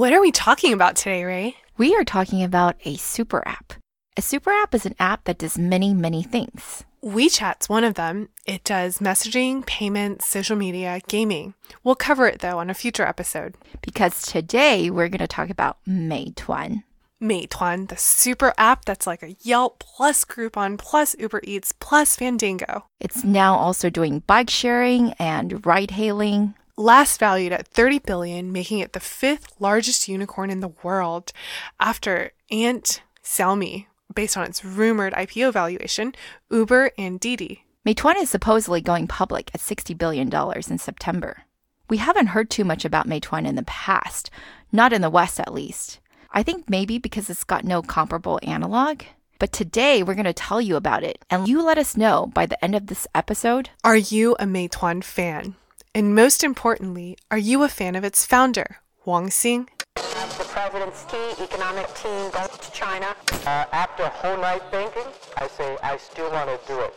What are we talking about today, Ray? We are talking about a super app. A super app is an app that does many, many things. WeChat's one of them. It does messaging, payments, social media, gaming. We'll cover it though on a future episode. Because today we're going to talk about Meituan. Meituan, the super app that's like a Yelp plus Groupon plus Uber Eats plus Fandango. It's now also doing bike sharing and ride hailing. Last valued at 30 billion, making it the fifth largest unicorn in the world after Ant, Xiaomi, based on its rumored IPO valuation, Uber and Didi. Meituan is supposedly going public at $60 billion in September. We haven't heard too much about Meituan in the past, not in the West at least. I think maybe because it's got no comparable analog. But today we're going to tell you about it, and you let us know by the end of this episode. Are you a Meituan fan? And most importantly, are you a fan of its founder, Wang Xing? The president's key economic team goes to China. Uh, after a whole night thinking, I say I still want to do it.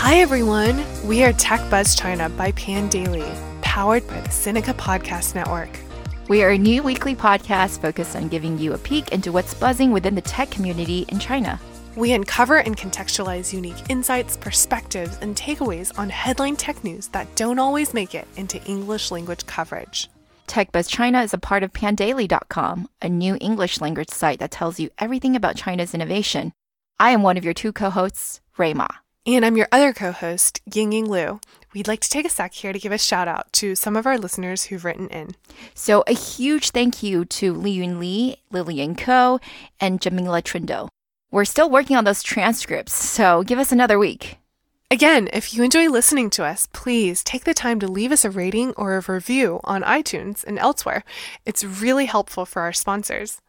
Hi everyone, we are Tech Buzz China by Pandaily, powered by the Sinica Podcast Network. We are a new weekly podcast focused on giving you a peek into what's buzzing within the tech community in China. We uncover and contextualize unique insights, perspectives, and takeaways on headline tech news that don't always make it into English language coverage. TechBuzz China is a part of pandaily.com, a new English language site that tells you everything about China's innovation. I am one of your two co-hosts, Rui Ma. And I'm your other co host, Ying Ying Lu. We'd like to take a sec here to give a shout out to some of our listeners who've written in. So a huge thank you to Li Yun Li, Lillian Ko, and Jamila Trindo. We're still working on those transcripts, so give us another week. Again, if you enjoy listening to us, please take the time to leave us a rating or a review on iTunes and elsewhere. It's really helpful for our sponsors.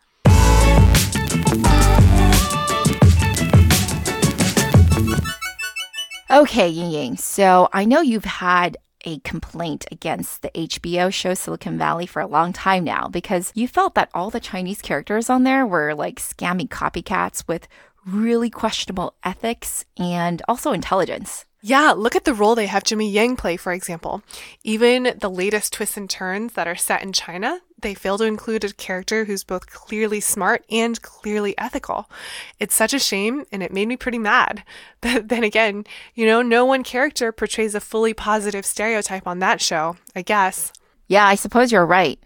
Okay, Ying Ying. So I know you've had a complaint against the HBO show Silicon Valley for a long time now because you felt that all the Chinese characters on there were like scammy copycats with really questionable ethics and also intelligence. Yeah, look at the role they have Jimmy Yang play, for example. Even the latest twists and turns that are set in China, they fail to include a character who's both clearly smart and clearly ethical. It's such a shame, and it made me pretty mad. But then again, you know, no one character portrays a fully positive stereotype on that show, I guess. Yeah, I suppose you're right.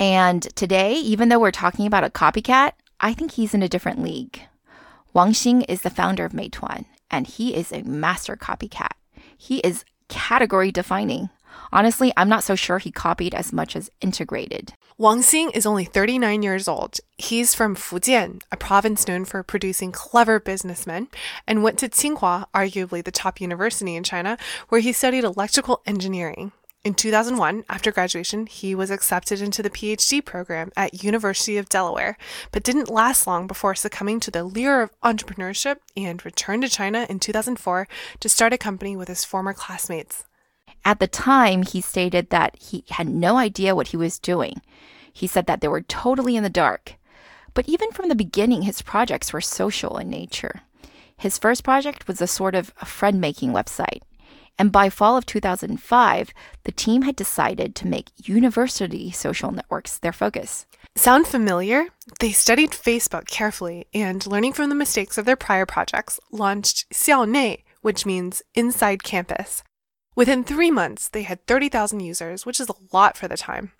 And today, even though we're talking about a copycat, I think he's in a different league. Wang Xing is the founder of Meituan, and he is a master copycat. He is category defining. Honestly, I'm not so sure he copied as much as integrated. Wang Xing is only 39 years old. He's from Fujian, a province known for producing clever businessmen, and went to Tsinghua, arguably the top university in China, where he studied electrical engineering. In 2001, after graduation, he was accepted into the PhD program at University of Delaware, but didn't last long before succumbing to the lure of entrepreneurship and returned to China in 2004 to start a company with his former classmates. At the time, he stated that he had no idea what he was doing. He said that they were totally in the dark. But even from the beginning, his projects were social in nature. His first project was a sort of friend making website. And by fall of 2005, the team had decided to make university social networks their focus. Sound familiar? They studied Facebook carefully and, learning from the mistakes of their prior projects, launched Xiaonei, which means inside campus. Within three months, they had 30,000 users, which is a lot for the time.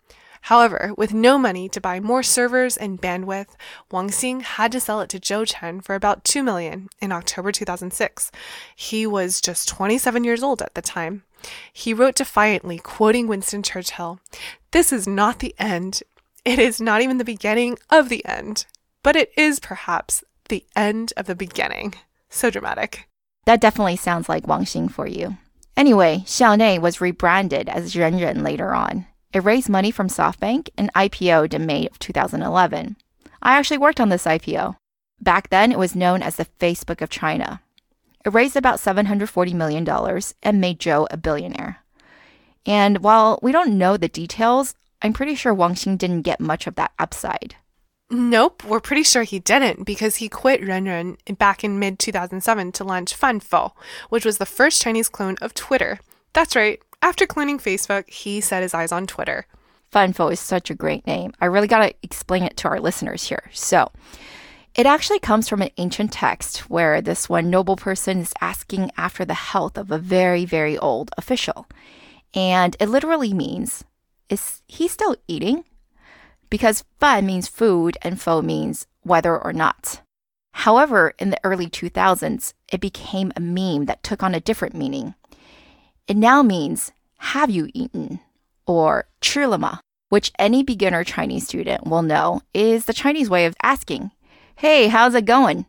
However, with no money to buy more servers and bandwidth, Wang Xing had to sell it to Joe Chen for about 2 million in October 2006. He was just 27 years old at the time. He wrote defiantly, quoting Winston Churchill, "This is not the end. It is not even the beginning of the end, but it is perhaps the end of the beginning." So dramatic. That definitely sounds like Wang Xing for you. Anyway, Xiaonei was rebranded as Renren later on. It raised money from SoftBank and IPO'd in May of 2011. I actually worked on this IPO. Back then, it was known as the Facebook of China. It raised about $740 million and made Joe a billionaire. And while we don't know the details, I'm pretty sure Wang Xing didn't get much of that upside. Nope, we're pretty sure he didn't because he quit Renren back in mid 2007 to launch Fanfou, which was the first Chinese clone of Twitter. That's right, after cloning Facebook, he set his eyes on Twitter. Fanfou is such a great name. I really got to explain it to our listeners here. So, it actually comes from an ancient text where this one noble person is asking after the health of a very, very old official. And it literally means, is he still eating? because fun means food and fo means whether or not. However, in the early 2000s, it became a meme that took on a different meaning. It now means, have you eaten? Or chulima, which any beginner Chinese student will know is the Chinese way of asking, hey, how's it going?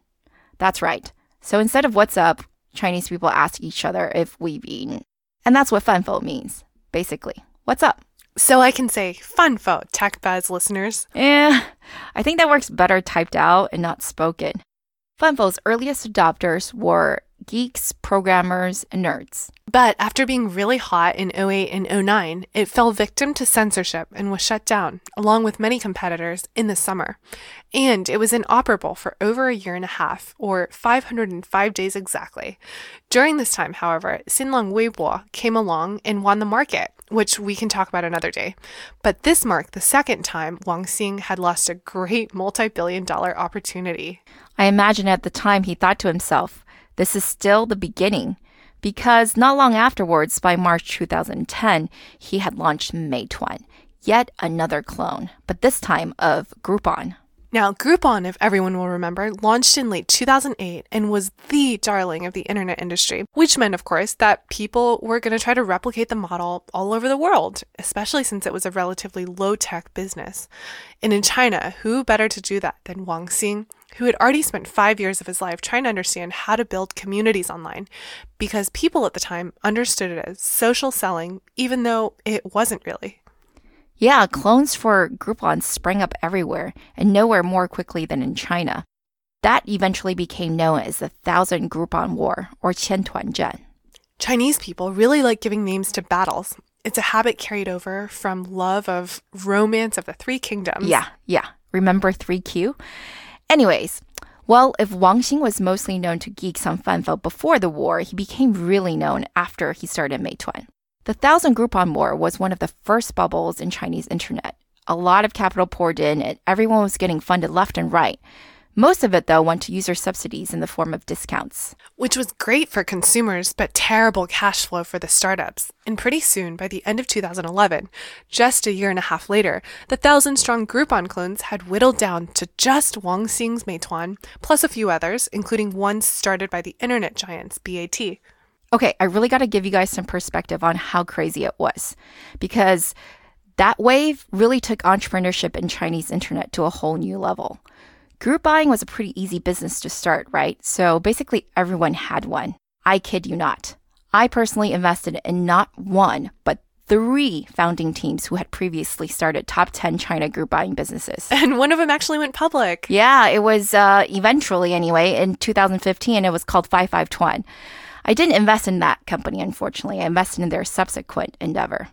That's right. So instead of what's up, Chinese people ask each other if we've eaten. And that's what fanfou means, basically. What's up? So I can say fanfou, buzz listeners. Yeah, I think that works better typed out and not spoken. Fanfou's earliest adopters were geeks, programmers, and nerds. But after being really hot in 08 and 09, it fell victim to censorship and was shut down, along with many competitors, in the summer. And it was inoperable for over a year and a half, or 505 days exactly. During this time, however, Xinlang Weibo came along and won the market, which we can talk about another day. But this marked the second time Wang Xing had lost a great multi billion dollar opportunity. I imagine at the time he thought to himself, this is still the beginning. Because not long afterwards, by March 2010, he had launched Meituan, yet another clone, but this time of Groupon. Now, Groupon, if everyone will remember, launched in late 2008 and was the darling of the internet industry, which meant, of course, that people were going to try to replicate the model all over the world, especially since it was a relatively low tech business. And in China, who better to do that than Wang Xing, who had already spent five years of his life trying to understand how to build communities online because people at the time understood it as social selling, even though it wasn't really. Yeah, clones for Groupon sprang up everywhere and nowhere more quickly than in China. That eventually became known as the Thousand Groupon War or Qiantuanzhan. Chinese people really like giving names to battles. It's a habit carried over from love of romance of the Three Kingdoms. Yeah, yeah. Remember 3Q? Anyways, well, if Wang Xing was mostly known to geeks on Fanfou before the war, he became really known after he started Meituan. The Thousand Groupon War was one of the first bubbles in Chinese internet. A lot of capital poured in, and everyone was getting funded left and right. Most of it, though, went to user subsidies in the form of discounts. Which was great for consumers, but terrible cash flow for the startups. And pretty soon, by the end of 2011, just a year and a half later, the thousand strong Groupon clones had whittled down to just Wang Xing's Meituan, plus a few others, including one started by the internet giants BAT. Okay, I really got to give you guys some perspective on how crazy it was because that wave really took entrepreneurship in Chinese internet to a whole new level. Group buying was a pretty easy business to start, right? So basically, everyone had one. I kid you not. I personally invested in not one, but three founding teams who had previously started top 10 China group buying businesses. And one of them actually went public. Yeah, it was uh, eventually, anyway, in 2015, it was called 551. I didn't invest in that company, unfortunately. I invested in their subsequent endeavor.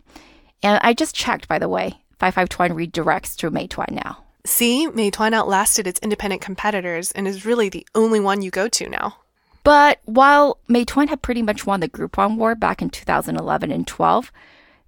And I just checked, by the way, 551 redirects to Meituan now. See, Meituan outlasted its independent competitors and is really the only one you go to now. But while Meituan had pretty much won the Groupon war back in 2011 and 12,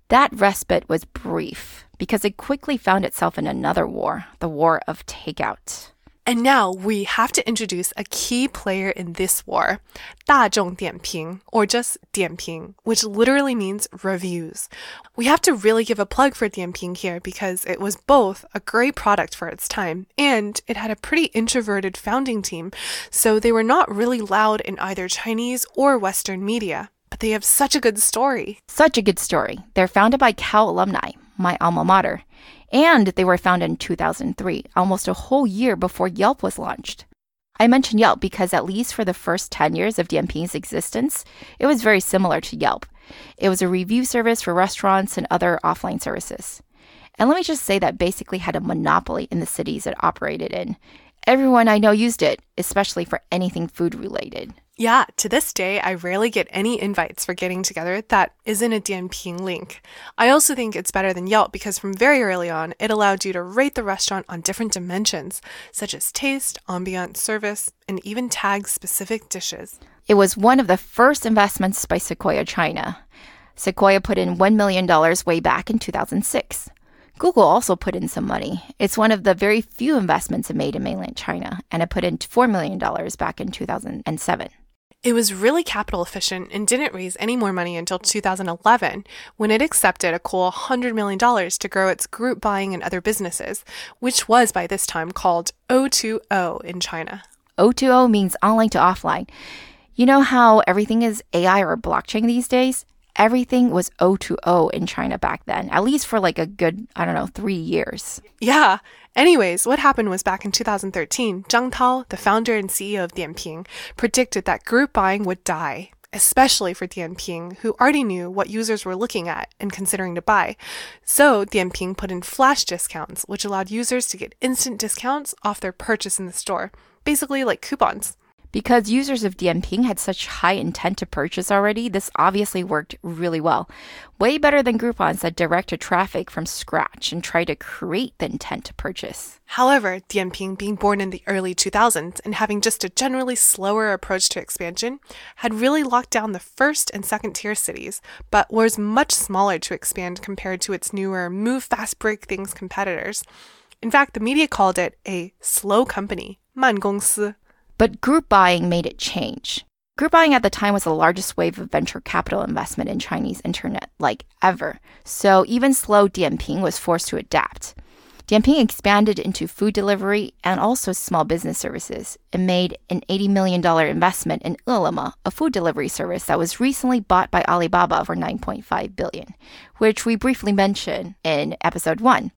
that respite was brief because it quickly found itself in another war, the war of takeout. And now we have to introduce a key player in this war, 大众点评, or just 点评, which literally means reviews. We have to really give a plug for 点评 here because it was both a great product for its time and it had a pretty introverted founding team, so they were not really loud in either Chinese or Western media. But they have such a good story. Such a good story. They're founded by Cal alumni, my alma mater and they were found in 2003, almost a whole year before Yelp was launched. I mention Yelp because, at least for the first 10 years of DMP's existence, it was very similar to Yelp. It was a review service for restaurants and other offline services. And let me just say that basically had a monopoly in the cities it operated in. Everyone I know used it, especially for anything food related. Yeah, to this day, I rarely get any invites for getting together that isn't a Dianping link. I also think it's better than Yelp because from very early on, it allowed you to rate the restaurant on different dimensions, such as taste, ambiance, service, and even tag specific dishes. It was one of the first investments by Sequoia China. Sequoia put in $1 million way back in 2006. Google also put in some money. It's one of the very few investments it made in mainland China, and it put in $4 million back in 2007. It was really capital efficient and didn't raise any more money until 2011 when it accepted a cool $100 million to grow its group buying and other businesses, which was by this time called O2O in China. O2O means online to offline. You know how everything is AI or blockchain these days? Everything was O2O in China back then, at least for like a good, I don't know, three years. Yeah. Anyways, what happened was back in 2013, Zhang Tao, the founder and CEO of Dianping, predicted that group buying would die, especially for Dianping, who already knew what users were looking at and considering to buy. So Dianping put in flash discounts, which allowed users to get instant discounts off their purchase in the store, basically like coupons. Because users of Dianping had such high intent to purchase already, this obviously worked really well. Way better than Groupons that directed traffic from scratch and tried to create the intent to purchase. However, Dianping, being born in the early 2000s and having just a generally slower approach to expansion, had really locked down the first and second tier cities, but was much smaller to expand compared to its newer move fast break things competitors. In fact, the media called it a slow company, 慢公司. But group buying made it change. Group buying at the time was the largest wave of venture capital investment in Chinese internet, like ever. So even slow Dianping was forced to adapt. Dianping expanded into food delivery and also small business services. It made an $80 million investment in Ele.me, a food delivery service that was recently bought by Alibaba for 9.5 billion, which we briefly mentioned in episode 1.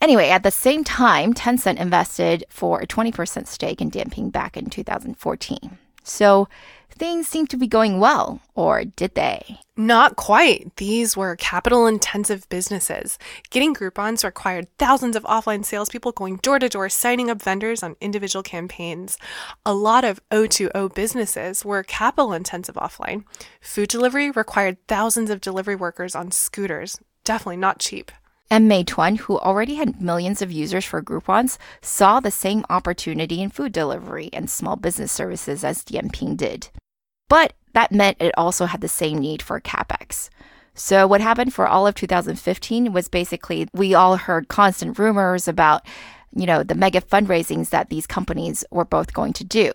Anyway, at the same time, Tencent invested for a 20% stake in Dianping back in 2014. So things seem to be going well, or did they? Not quite. These were capital intensive businesses. Getting Groupons required thousands of offline salespeople going door to door, signing up vendors on individual campaigns. A lot of O2O businesses were capital intensive offline. Food delivery required thousands of delivery workers on scooters. Definitely not cheap. And Meituan, who already had millions of users for Groupons, saw the same opportunity in food delivery and small business services as Dianping did. But that meant it also had the same need for capex. So what happened for all of 2015 was basically we all heard constant rumors about, you know, the mega fundraisings that these companies were both going to do.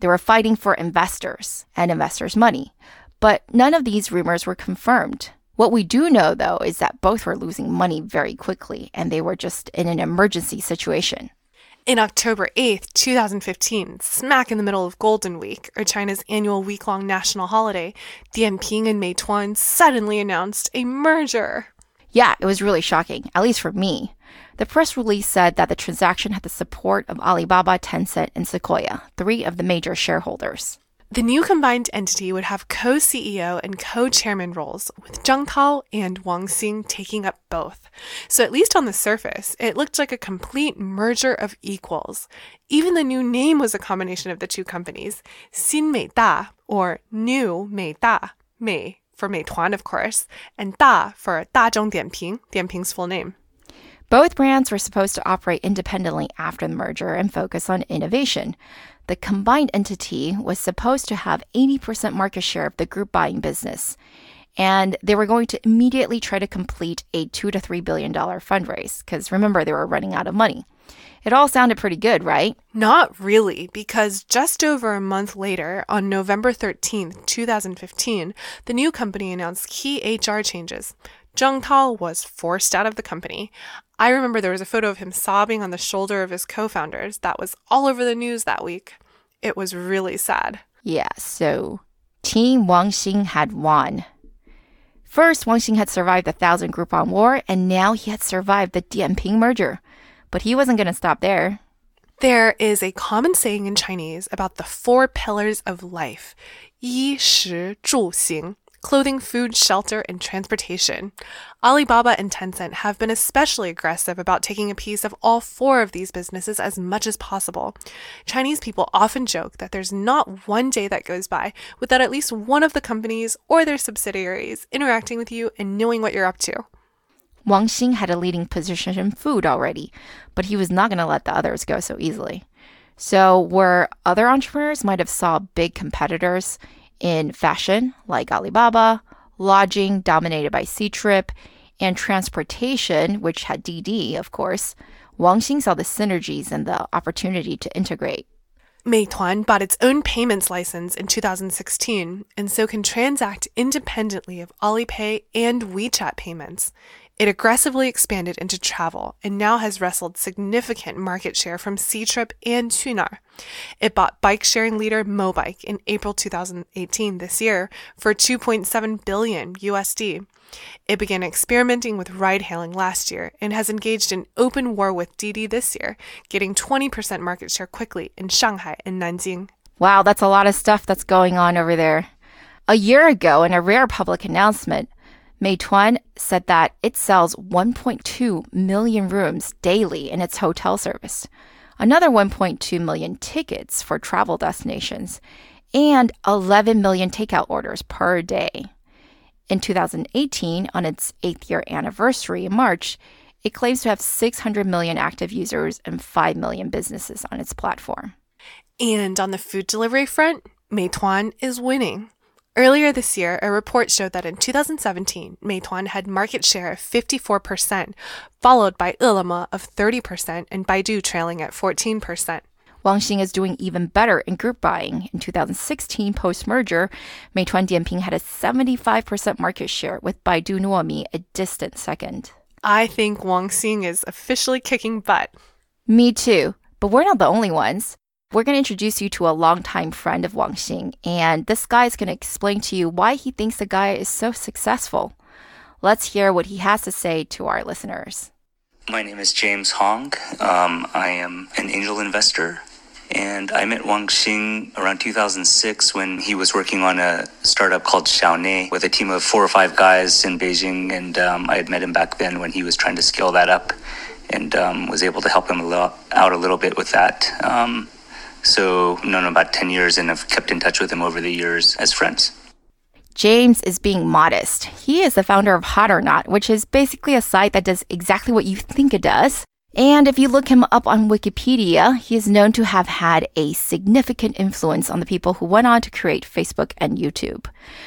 They were fighting for investors and investors' money. But none of these rumors were confirmed. What we do know, though, is that both were losing money very quickly and they were just in an emergency situation. In October 8th, 2015, smack in the middle of Golden Week, or China's annual week long national holiday, Dianping and Meituan suddenly announced a merger. Yeah, it was really shocking, at least for me. The press release said that the transaction had the support of Alibaba, Tencent, and Sequoia, three of the major shareholders. The new combined entity would have co CEO and co chairman roles, with Zhang Tao and Wang Xing taking up both. So, at least on the surface, it looked like a complete merger of equals. Even the new name was a combination of the two companies Xin Mei Da, or New Mei Da, Mei for Meituan, of course, and Da for Dazhong Dianping, Dianping's full name. Both brands were supposed to operate independently after the merger and focus on innovation. The combined entity was supposed to have 80% market share of the group buying business. And they were going to immediately try to complete a two to three billion dollar fundraise because remember, they were running out of money. It all sounded pretty good, right? Not really, because just over a month later, on November 13th, 2015, the new company announced key HR changes. Zhang Tao was forced out of the company. I remember there was a photo of him sobbing on the shoulder of his co founders that was all over the news that week. It was really sad. Yeah, so Team Wang Xing had won. First, Wang Xing had survived the Thousand Groupon War, and now he had survived the Dianping merger. But he wasn't going to stop there. There is a common saying in Chinese about the four pillars of life, Yi Shi Zhu Xing, clothing, food, shelter, and transportation. Alibaba and Tencent have been especially aggressive about taking a piece of all four of these businesses as much as possible. Chinese people often joke that there's not one day that goes by without at least one of the companies or their subsidiaries interacting with you and knowing what you're up to. Wang Xing had a leading position in food already, but he was not going to let the others go so easily. So, where other entrepreneurs might have saw big competitors in fashion, like Alibaba, lodging dominated by Ctrip, and transportation, which had DiDi, of course, Wang Xing saw the synergies and the opportunity to integrate. Meituan bought its own payments license in 2016 and so can transact independently of Alipay and WeChat payments. It aggressively expanded into travel and now has wrestled significant market share from Ctrip and Qunar. It bought bike sharing leader Mobike in April 2018 this year for 2.7 billion USD. It began experimenting with ride hailing last year and has engaged in open war with Didi this year, getting 20% market share quickly in Shanghai and Nanjing. Wow, that's a lot of stuff that's going on over there. A year ago, in a rare public announcement, Meituan said that it sells 1.2 million rooms daily in its hotel service, another 1.2 million tickets for travel destinations, and 11 million takeout orders per day. In 2018, on its eighth year anniversary in March, it claims to have 600 million active users and 5 million businesses on its platform. And on the food delivery front, Meituan is winning. Earlier this year, a report showed that in 2017, Meituan had market share of 54%, followed by Ele.me of 30% and Baidu trailing at 14%. Wang Xing is doing even better in group buying. In 2016, post merger, Meituan Dianping had a 75% market share, with Baidu Nuomi a distant second. I think Wang Xing is officially kicking butt. Me too, but we're not the only ones. We're going to introduce you to a longtime friend of Wang Xing, and this guy is going to explain to you why he thinks the guy is so successful. Let's hear what he has to say to our listeners. My name is James Hong. Um, I am an angel investor, and I met Wang Xing around 2006 when he was working on a startup called Xiaonei with a team of four or five guys in Beijing, and um, I had met him back then when he was trying to scale that up, and um, was able to help him a out a little bit with that. So, known about 10 years and have kept in touch with him over the years as friends. James is being modest. He is the founder of Hot or Not, which is basically a site that does exactly what you think it does. And if you look him up on Wikipedia, he is known to have had a significant influence on the people who went on to create Facebook and YouTube.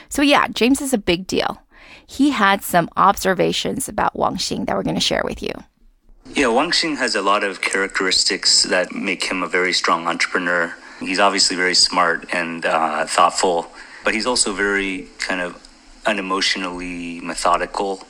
So, yeah, James is a big deal. He had some observations about Wang Xing that we're going to share with you. Yeah, Wang Xing has a lot of characteristics that make him a very strong entrepreneur. He's obviously very smart and uh, thoughtful, but he's also very kind of unemotionally methodical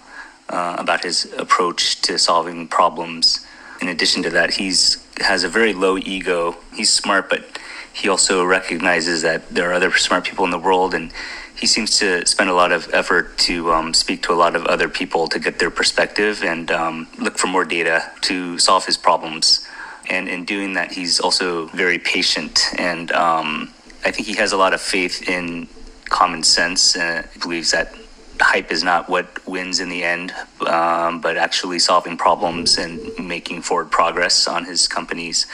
uh, about his approach to solving problems. In addition to that, he's has a very low ego. He's smart, but he also recognizes that there are other smart people in the world and he seems to spend a lot of effort to um, speak to a lot of other people to get their perspective and um, look for more data to solve his problems. And in doing that, he's also very patient. And um, I think he has a lot of faith in common sense and believes that hype is not what wins in the end, um, but actually solving problems and making forward progress on his companies.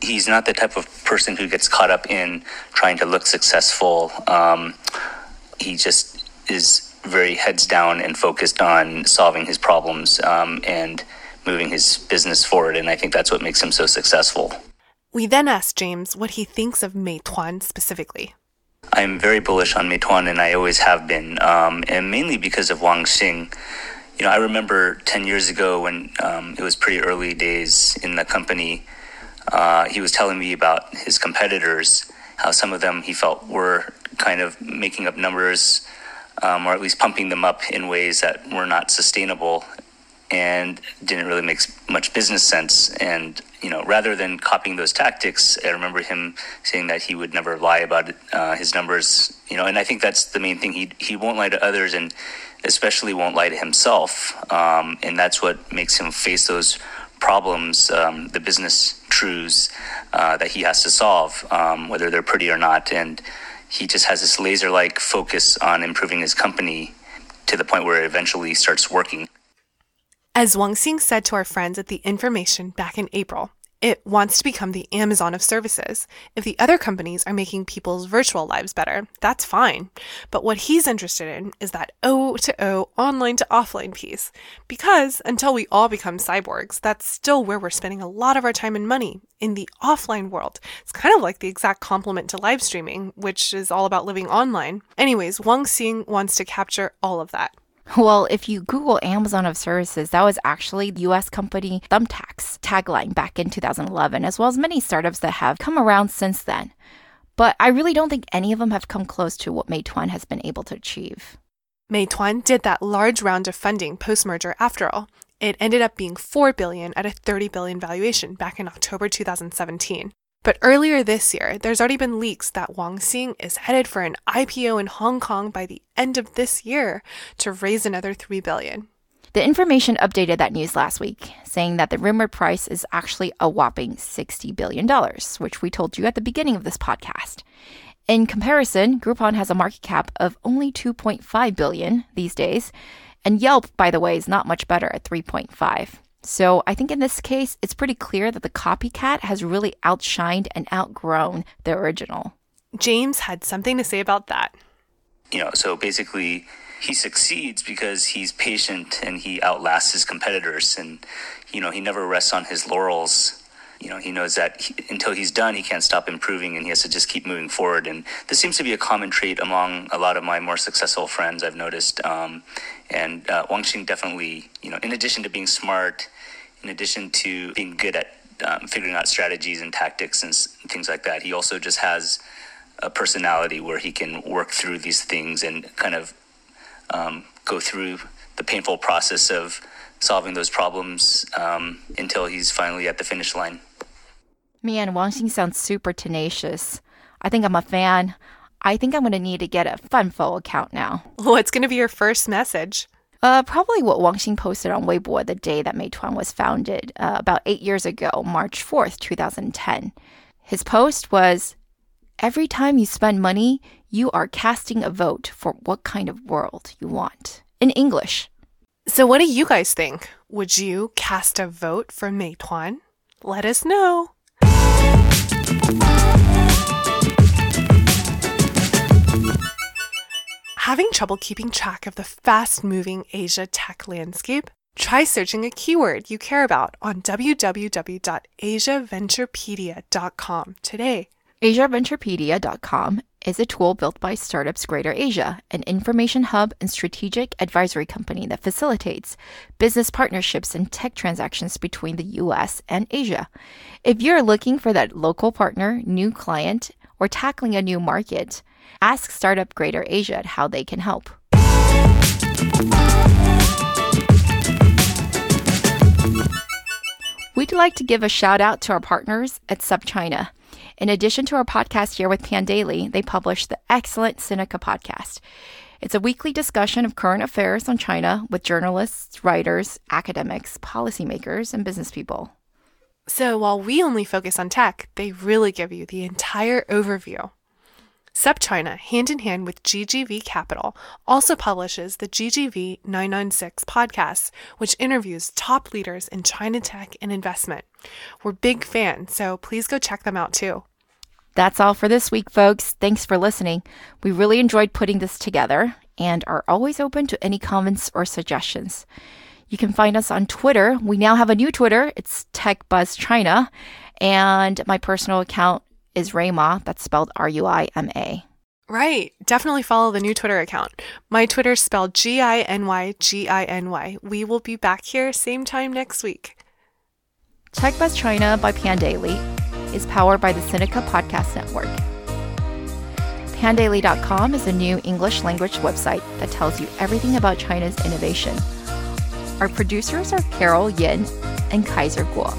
He's not the type of person who gets caught up in trying to look successful. Um, he just is very heads down and focused on solving his problems um, and moving his business forward. And I think that's what makes him so successful. We then asked James what he thinks of Meituan specifically. I'm very bullish on Meituan, and I always have been, um, and mainly because of Wang Xing. You know, I remember 10 years ago when um, it was pretty early days in the company, uh, he was telling me about his competitors, how some of them he felt were kind of making up numbers um, or at least pumping them up in ways that were not sustainable and didn't really make much business sense. And you know, rather than copying those tactics, I remember him saying that he would never lie about uh, his numbers. You know, and I think that's the main thing. He he won't lie to others, and especially won't lie to himself. Um, and that's what makes him face those problems, um, the business truths uh, that he has to solve, um, whether they're pretty or not. And he just has this laser like focus on improving his company to the point where it eventually starts working. As Wang Xing said to our friends at the information back in April, it wants to become the Amazon of services. If the other companies are making people's virtual lives better, that's fine. But what he's interested in is that O to O, online to offline piece. Because until we all become cyborgs, that's still where we're spending a lot of our time and money in the offline world. It's kind of like the exact complement to live streaming, which is all about living online. Anyways, Wang Xing wants to capture all of that. Well, if you Google Amazon of Services, that was actually the US company Thumbtack's tagline back in 2011, as well as many startups that have come around since then. But I really don't think any of them have come close to what Meituan has been able to achieve. Meituan did that large round of funding post-merger after all. It ended up being 4 billion at a 30 billion valuation back in October 2017. But earlier this year, there's already been leaks that Wang Xing is headed for an IPO in Hong Kong by the end of this year to raise another 3 billion. The information updated that news last week, saying that the rumored price is actually a whopping $60 billion, which we told you at the beginning of this podcast. In comparison, Groupon has a market cap of only 2.5 billion these days, and Yelp, by the way, is not much better at 3.5. So I think in this case, it's pretty clear that the copycat has really outshined and outgrown the original. James had something to say about that. You know, so basically, he succeeds because he's patient and he outlasts his competitors, and you know, he never rests on his laurels. You know, he knows that he, until he's done, he can't stop improving, and he has to just keep moving forward. And this seems to be a common trait among a lot of my more successful friends. I've noticed, um, and uh, Wang Xing definitely, you know, in addition to being smart in addition to being good at um, figuring out strategies and tactics and things like that, he also just has a personality where he can work through these things and kind of um, go through the painful process of solving those problems um, until he's finally at the finish line. Man, Wang Xing sounds super tenacious. I think I'm a fan. I think I'm going to need to get a Fanfou account now. What's going to be your first message? Uh, probably what Wang Xing posted on Weibo the day that Meituan was founded, uh, about eight years ago, March 4th, 2010. His post was Every time you spend money, you are casting a vote for what kind of world you want. In English. So, what do you guys think? Would you cast a vote for Meituan? Let us know. Having trouble keeping track of the fast moving Asia tech landscape? Try searching a keyword you care about on www.asiaventurepedia.com today. AsiaVenturepedia.com is a tool built by Startups Greater Asia, an information hub and strategic advisory company that facilitates business partnerships and tech transactions between the US and Asia. If you're looking for that local partner, new client, or tackling a new market, ask Startup Greater Asia how they can help. We'd like to give a shout out to our partners at SupChina. In addition to our podcast here with Pandaily, they publish the excellent Sinica podcast. It's a weekly discussion of current affairs on China with journalists, writers, academics, policymakers, and business people. So, while we only focus on tech, they really give you the entire overview. SupChina, hand in hand with GGV Capital, also publishes the GGV 996 podcast, which interviews top leaders in China tech and investment. We're big fans, so please go check them out too. That's all for this week, folks. Thanks for listening. We really enjoyed putting this together and are always open to any comments or suggestions. You can find us on Twitter. We now have a new Twitter. It's Tech Buzz China, and my personal account is Rayma. That's spelled R U I M A. Right. Definitely follow the new Twitter account. My Twitter's spelled G I N Y G I N Y. We will be back here same time next week. Tech Buzz China by Pandaily is powered by the Sinica Podcast Network. Pandaily.com is a new English language website that tells you everything about China's innovation. Our producers are Carol Yin and Kaiser Kuo.